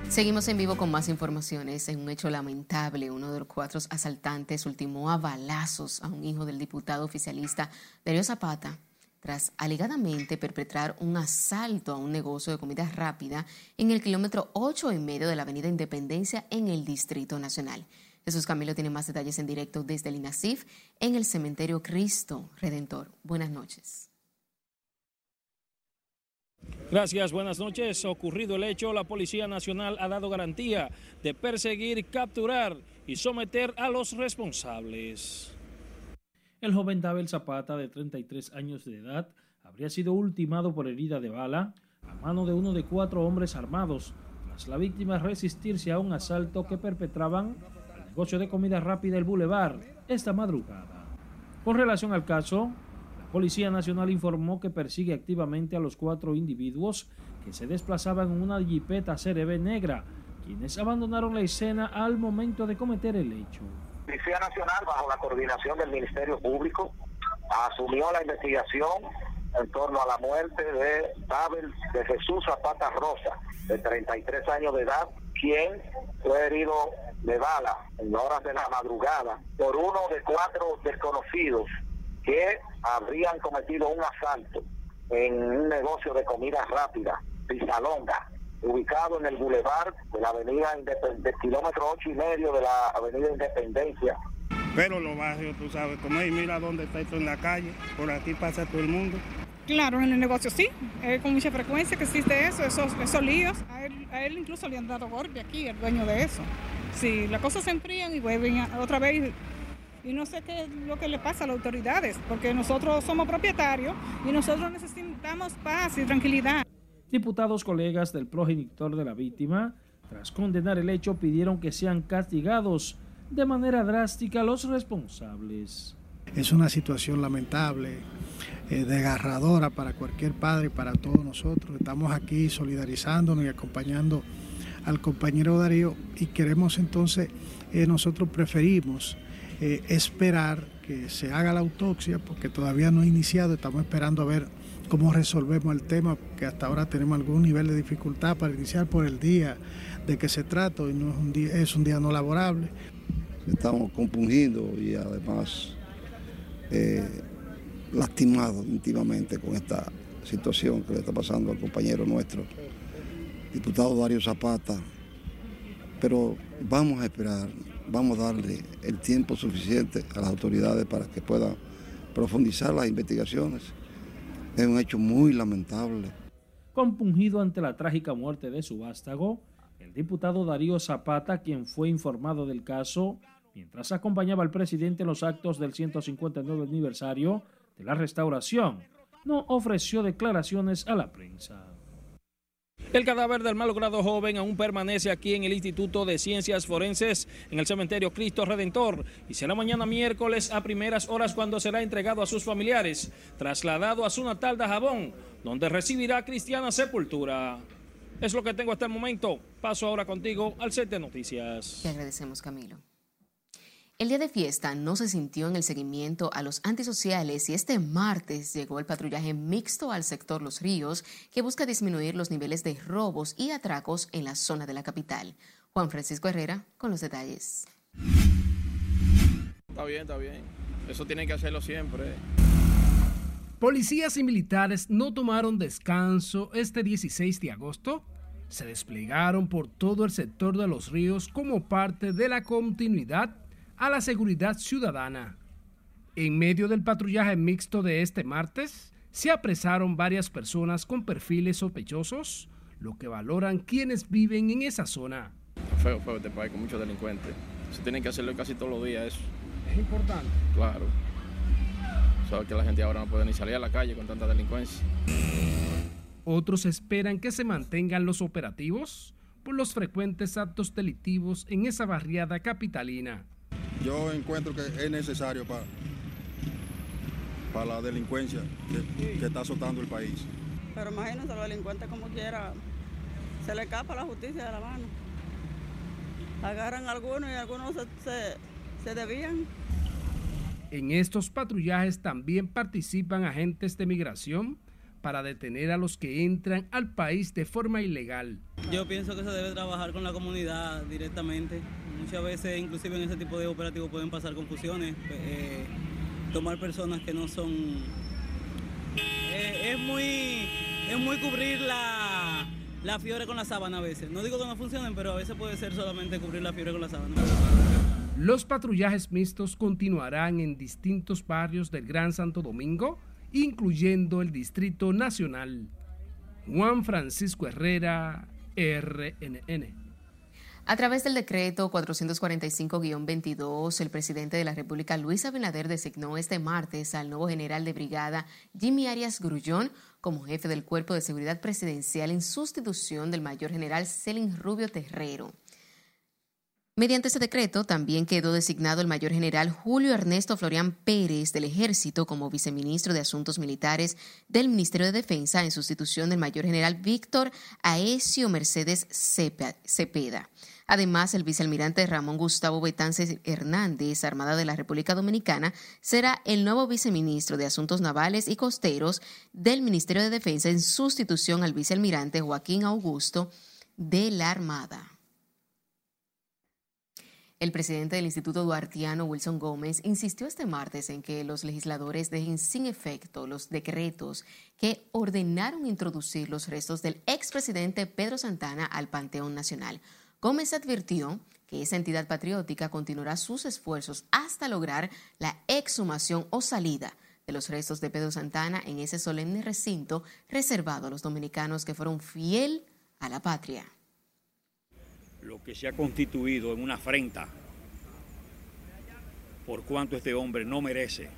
Seguimos en vivo con más informaciones. En un hecho lamentable, uno de los cuatro asaltantes ultimó a balazos a un hijo del diputado oficialista Darío Zapata tras alegadamente perpetrar un asalto a un negocio de comida rápida en el kilómetro 8 y medio de la Avenida Independencia en el Distrito Nacional. Jesús Camilo tiene más detalles en directo desde el INASIF en el cementerio Cristo Redentor. Buenas noches. Gracias, buenas noches. Ocurrido el hecho, la Policía Nacional ha dado garantía de perseguir, capturar y someter a los responsables. El joven Dabel Zapata, de 33 años de edad, habría sido ultimado por herida de bala a mano de uno de cuatro hombres armados, tras la víctima resistirse a un asalto que perpetraban al negocio de comida rápida El Boulevard esta madrugada. Con relación al caso, Policía Nacional informó que persigue activamente a los cuatro individuos que se desplazaban en una jipeta CRB negra, quienes abandonaron la escena al momento de cometer el hecho. Policía Nacional, bajo la coordinación del Ministerio Público, asumió la investigación en torno a la muerte de Tabel de Jesús Zapata Rosa, de 33 años de edad, quien fue herido de bala en horas de la madrugada por uno de cuatro desconocidos que habrían cometido un asalto en un negocio de comida rápida, Pisalonga, ubicado en el bulevar de la avenida del kilómetro ocho y medio de la avenida Independencia. Pero lo barrios, tú sabes, como ahí mira dónde está esto en la calle, por aquí pasa todo el mundo. Claro, en el negocio sí, con mucha frecuencia que existe eso, esos, esos líos. A él, a él incluso le han dado golpe aquí, el dueño de eso. Sí, las cosas se enfrían y vuelven otra vez y no sé qué es lo que le pasa a las autoridades, porque nosotros somos propietarios y nosotros necesitamos paz y tranquilidad. Diputados colegas del progenitor de la víctima, tras condenar el hecho, pidieron que sean castigados de manera drástica los responsables. Es una situación lamentable, eh, desgarradora para cualquier padre y para todos nosotros. Estamos aquí solidarizándonos y acompañando al compañero Darío y queremos entonces, eh, nosotros preferimos eh, esperar que se haga la autopsia porque todavía no ha iniciado, estamos esperando a ver cómo resolvemos el tema, que hasta ahora tenemos algún nivel de dificultad para iniciar por el día de que se trata y no es un día, es un día no laborable. Estamos compungidos y además eh, lastimados íntimamente con esta situación que le está pasando al compañero nuestro, diputado Dario Zapata. Pero vamos a esperar, vamos a darle el tiempo suficiente a las autoridades para que puedan profundizar las investigaciones. Es un hecho muy lamentable. Compungido ante la trágica muerte de su vástago, el diputado Darío Zapata, quien fue informado del caso, mientras acompañaba al presidente en los actos del 159 aniversario de la restauración, no ofreció declaraciones a la prensa. El cadáver del malogrado joven aún permanece aquí en el Instituto de Ciencias Forenses en el cementerio Cristo Redentor y será mañana miércoles a primeras horas cuando será entregado a sus familiares, trasladado a su natal de Jabón, donde recibirá cristiana sepultura. Es lo que tengo hasta el momento. Paso ahora contigo al set de noticias. Te agradecemos, Camilo. El día de fiesta no se sintió en el seguimiento a los antisociales y este martes llegó el patrullaje mixto al sector Los Ríos que busca disminuir los niveles de robos y atracos en la zona de la capital. Juan Francisco Herrera con los detalles. Está bien, está bien. Eso tienen que hacerlo siempre. Policías y militares no tomaron descanso este 16 de agosto. Se desplegaron por todo el sector de los ríos como parte de la continuidad a la seguridad ciudadana. En medio del patrullaje mixto de este martes, se apresaron varias personas con perfiles sospechosos, lo que valoran quienes viven en esa zona. Feo, feo este país con muchos delincuentes. Se tienen que hacerlo casi todos los días eso. Es importante. Claro. Sabes que la gente ahora no puede ni salir a la calle con tanta delincuencia. Otros esperan que se mantengan los operativos por los frecuentes actos delictivos en esa barriada capitalina yo encuentro que es necesario para, para la delincuencia que, que, está azotando el país. Pero imagínense, los delincuentes como quiera, se le escapa la justicia de la mano. Agarran a algunos y algunos se, se, se desvían. En estos patrullajes también participan agentes de migración para detener a los que entran al país de forma ilegal. Yo pienso que se debe trabajar con la comunidad directamente. Muchas veces, inclusive en ese tipo de operativos, pueden pasar confusiones. Eh, tomar personas que no son... Eh, es, muy, es muy cubrir la, la fiebre con la sábana a veces. No digo que no funcionen, pero a veces puede ser solamente cubrir la fiebre con la sábana. Los patrullajes mixtos continuarán en distintos barrios del Gran Santo Domingo, incluyendo el Distrito Nacional. Juan Francisco Herrera, RNN. A través del decreto 445-22, el presidente de la República, Luis Abinader, designó este martes al nuevo general de brigada, Jimmy Arias Grullón, como jefe del Cuerpo de Seguridad Presidencial en sustitución del mayor general Celin Rubio Terrero. Mediante ese decreto también quedó designado el mayor general Julio Ernesto Florian Pérez del Ejército como viceministro de Asuntos Militares del Ministerio de Defensa en sustitución del mayor general Víctor Aesio Mercedes Cepeda. Además, el vicealmirante Ramón Gustavo Betances Hernández, Armada de la República Dominicana, será el nuevo viceministro de Asuntos Navales y Costeros del Ministerio de Defensa en sustitución al vicealmirante Joaquín Augusto de la Armada. El presidente del Instituto Duartiano, Wilson Gómez, insistió este martes en que los legisladores dejen sin efecto los decretos que ordenaron introducir los restos del expresidente Pedro Santana al Panteón Nacional. Gómez advirtió que esa entidad patriótica continuará sus esfuerzos hasta lograr la exhumación o salida de los restos de Pedro Santana en ese solemne recinto reservado a los dominicanos que fueron fiel a la patria lo que se ha constituido en una afrenta por cuanto este hombre no merece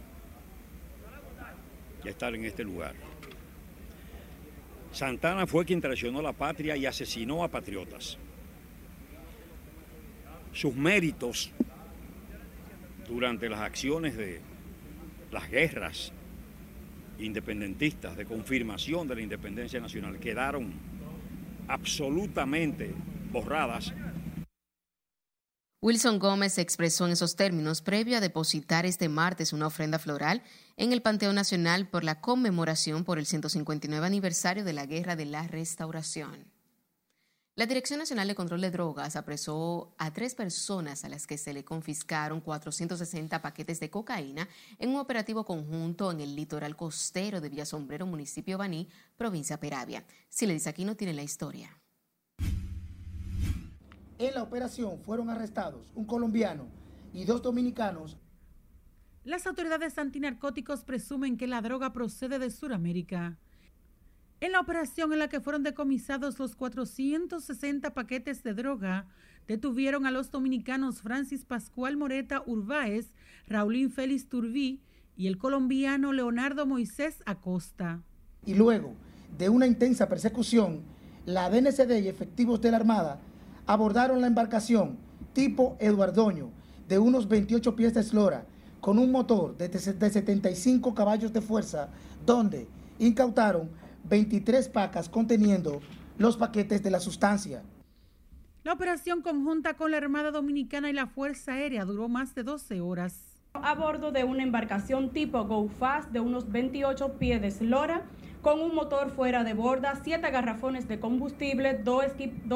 estar en este lugar. Santana fue quien traicionó la patria y asesinó a patriotas. Sus méritos durante las acciones de las guerras independentistas de confirmación de la independencia nacional quedaron absolutamente borradas. Wilson Gómez expresó en esos términos previo a depositar este martes una ofrenda floral en el Panteón Nacional por la conmemoración por el 159 aniversario de la Guerra de la Restauración. La Dirección Nacional de Control de Drogas apresó a tres personas a las que se le confiscaron 460 paquetes de cocaína en un operativo conjunto en el litoral costero de Villasombrero, municipio Baní, provincia Peravia. Si le dice aquí no tiene la historia. En la operación fueron arrestados un colombiano y dos dominicanos. Las autoridades antinarcóticos presumen que la droga procede de Sudamérica. En la operación en la que fueron decomisados los 460 paquetes de droga, detuvieron a los dominicanos Francis Pascual Moreta Urbáez, Raulín Félix Turbí y el colombiano Leonardo Moisés Acosta. Y luego de una intensa persecución, la DNCD y efectivos de la Armada abordaron la embarcación tipo Eduardoño de unos 28 pies de eslora con un motor de 75 caballos de fuerza, donde incautaron 23 pacas conteniendo los paquetes de la sustancia. La operación conjunta con la Armada Dominicana y la Fuerza Aérea duró más de 12 horas. A bordo de una embarcación tipo Go Fast de unos 28 pies de eslora, con un motor fuera de borda, siete garrafones de combustible, dos,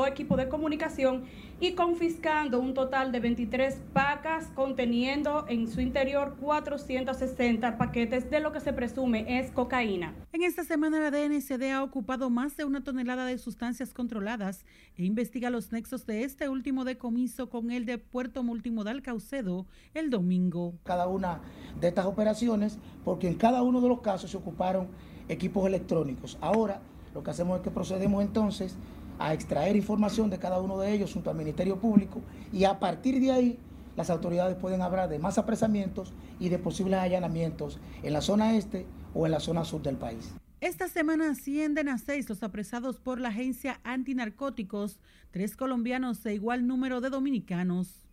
equipos de comunicación y confiscando un total de 23 pacas conteniendo en su interior 460 paquetes de lo que se presume es cocaína. En esta semana la DNCD ha ocupado más de una tonelada de sustancias controladas e investiga los nexos de este último decomiso con el de Puerto Multimodal Caucedo el domingo. Cada una de estas operaciones, porque en cada uno de los casos se ocuparon equipos electrónicos. Ahora lo que hacemos es que procedemos entonces a extraer información de cada uno de ellos junto al Ministerio Público y a partir de ahí las autoridades pueden hablar de más apresamientos y de posibles allanamientos en la zona este o en la zona sur del país. Esta semana ascienden a seis los apresados por la agencia antinarcóticos, tres colombianos e igual número de dominicanos.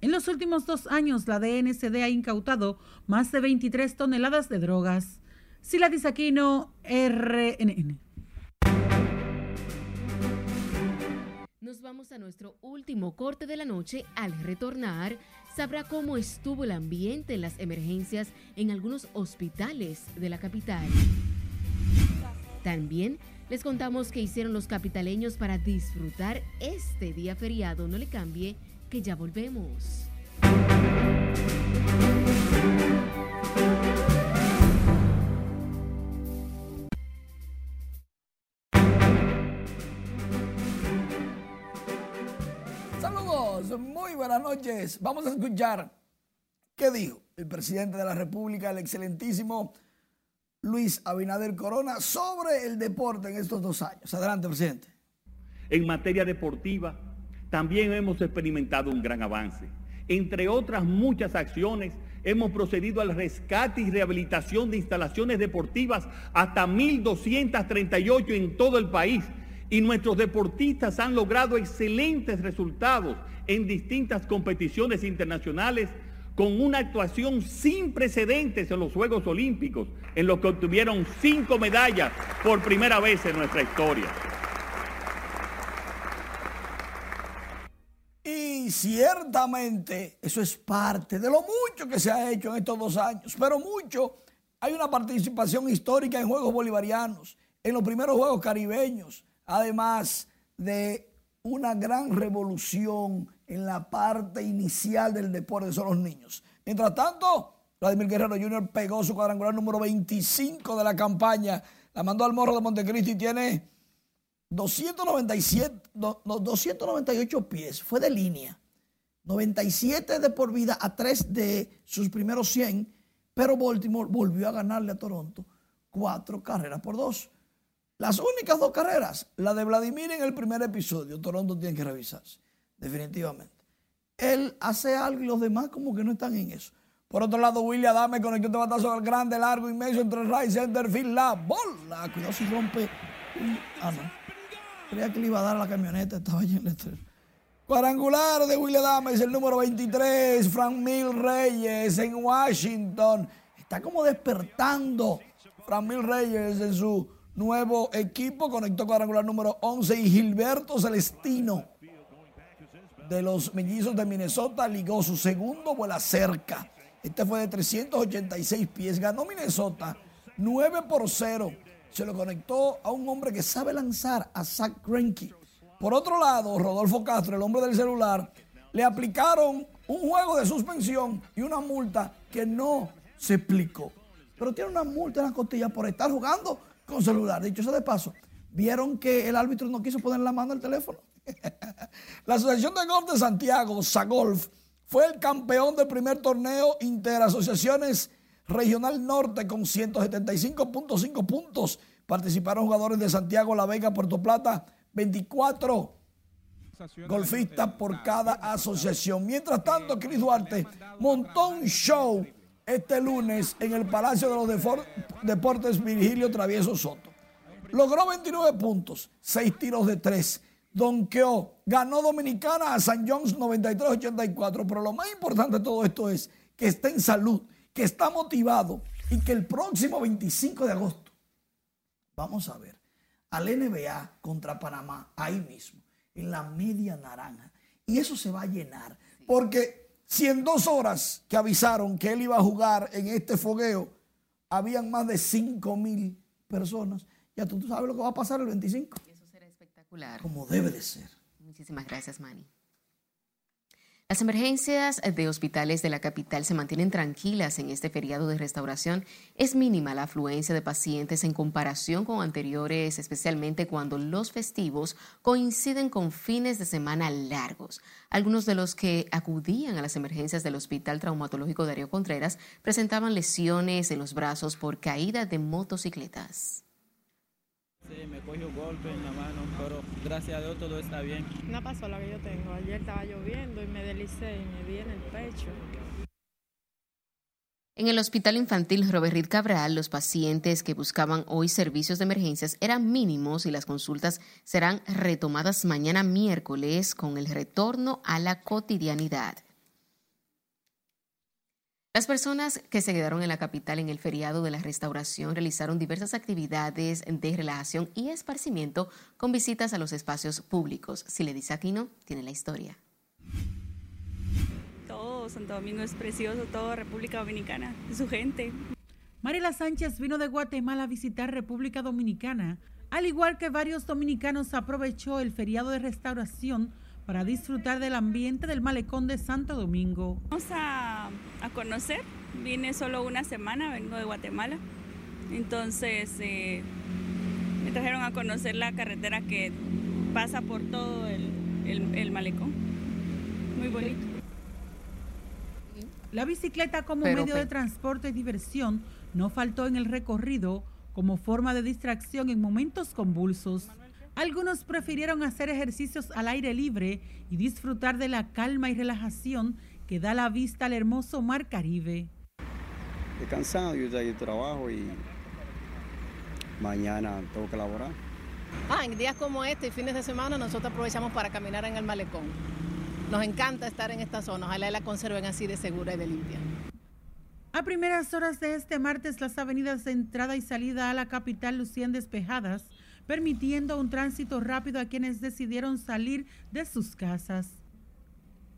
En los últimos dos años, la DNCD ha incautado más de 23 toneladas de drogas. Sila Aquino, RNN. Nos vamos a nuestro último corte de la noche. Al retornar, sabrá cómo estuvo el ambiente en las emergencias en algunos hospitales de la capital. También les contamos qué hicieron los capitaleños para disfrutar este día feriado. No le cambie, que ya volvemos. Buenas noches. Vamos a escuchar qué dijo el presidente de la República, el excelentísimo Luis Abinader Corona, sobre el deporte en estos dos años. Adelante, presidente. En materia deportiva, también hemos experimentado un gran avance. Entre otras muchas acciones, hemos procedido al rescate y rehabilitación de instalaciones deportivas hasta 1.238 en todo el país y nuestros deportistas han logrado excelentes resultados en distintas competiciones internacionales con una actuación sin precedentes en los Juegos Olímpicos, en los que obtuvieron cinco medallas por primera vez en nuestra historia. Y ciertamente eso es parte de lo mucho que se ha hecho en estos dos años, pero mucho. Hay una participación histórica en Juegos Bolivarianos, en los primeros Juegos Caribeños, además de una gran revolución en la parte inicial del deporte, son los niños. Mientras tanto, Vladimir Guerrero Jr. pegó su cuadrangular número 25 de la campaña, la mandó al Morro de Montecristi y tiene 297, 298 pies, fue de línea. 97 de por vida a 3 de sus primeros 100, pero Baltimore volvió a ganarle a Toronto cuatro carreras por dos. Las únicas dos carreras, la de Vladimir en el primer episodio, Toronto tiene que revisarse, definitivamente. Él hace algo y los demás como que no están en eso. Por otro lado, William Adame conectó este batazo al grande, largo, inmenso entre right center la bola. Cuidado si rompe. Ah, no. Creía que le iba a dar la camioneta, estaba lleno de Cuadrangular de William Adame es el número 23, Frank Mil Reyes en Washington. Está como despertando Frank Mil Reyes en su nuevo equipo. Conectó cuadrangular número 11 y Gilberto Celestino de los mellizos de Minnesota ligó su segundo vuela cerca. Este fue de 386 pies. Ganó Minnesota 9 por 0. Se lo conectó a un hombre que sabe lanzar, a Zach Greinke. Por otro lado, Rodolfo Castro, el hombre del celular, le aplicaron un juego de suspensión y una multa que no se explicó. Pero tiene una multa en la costilla por estar jugando con celular. Dicho eso de paso, vieron que el árbitro no quiso poner la mano al teléfono. La Asociación de Golf de Santiago, SAGOLF, fue el campeón del primer torneo Interasociaciones Regional Norte con 175.5 puntos. Participaron jugadores de Santiago, La Vega, Puerto Plata, 24 golfistas por cada asociación. Mientras tanto, Cris Duarte montó un show este lunes en el Palacio de los Deportes Virgilio Travieso Soto. Logró 29 puntos, 6 tiros de 3. Donkeó, ganó Dominicana a San Jones 93-84. Pero lo más importante de todo esto es que está en salud, que está motivado y que el próximo 25 de agosto vamos a ver al NBA contra Panamá ahí mismo, en la media naranja. Y eso se va a llenar. Porque si en dos horas que avisaron que él iba a jugar en este fogueo, habían más de 5 mil personas, ya tú, tú, sabes lo que va a pasar el 25. Espectacular. Como debe de ser. Muchísimas gracias, Manny. Las emergencias de hospitales de la capital se mantienen tranquilas en este feriado de restauración. Es mínima la afluencia de pacientes en comparación con anteriores, especialmente cuando los festivos coinciden con fines de semana largos. Algunos de los que acudían a las emergencias del Hospital Traumatológico Darío Contreras presentaban lesiones en los brazos por caída de motocicletas. Sí, me cogió un golpe en la mano, pero gracias a Dios todo está bien. Una pasola que yo tengo. Ayer estaba lloviendo y me deslicé y me di en el pecho. En el Hospital Infantil Robert Reed Cabral, los pacientes que buscaban hoy servicios de emergencias eran mínimos y las consultas serán retomadas mañana miércoles con el retorno a la cotidianidad. Las personas que se quedaron en la capital en el feriado de la restauración realizaron diversas actividades de relajación y esparcimiento con visitas a los espacios públicos. Si le dice Aquino, tiene la historia. Todo Santo Domingo es precioso, toda República Dominicana, su gente. Mariela Sánchez vino de Guatemala a visitar República Dominicana. Al igual que varios dominicanos, aprovechó el feriado de restauración para disfrutar del ambiente del malecón de Santo Domingo. Vamos a, a conocer, vine solo una semana, vengo de Guatemala, entonces eh, me trajeron a conocer la carretera que pasa por todo el, el, el malecón. Muy bonito. La bicicleta como Pero, medio de transporte y diversión no faltó en el recorrido como forma de distracción en momentos convulsos. Algunos prefirieron hacer ejercicios al aire libre y disfrutar de la calma y relajación que da la vista al hermoso mar Caribe. Estoy cansado, yo ya trabajo y mañana tengo que laborar. Ah, en días como este y fines de semana nosotros aprovechamos para caminar en el malecón. Nos encanta estar en esta zona, ojalá la conserven así de segura y de limpia. A primeras horas de este martes, las avenidas de entrada y salida a la capital lucían despejadas, permitiendo un tránsito rápido a quienes decidieron salir de sus casas.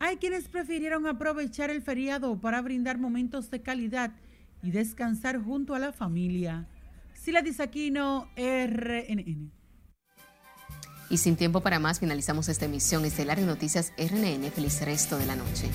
Hay quienes prefirieron aprovechar el feriado para brindar momentos de calidad y descansar junto a la familia. Sila Disaquino, RNN. Y sin tiempo para más, finalizamos esta emisión estelar de Noticias RNN. Feliz resto de la noche.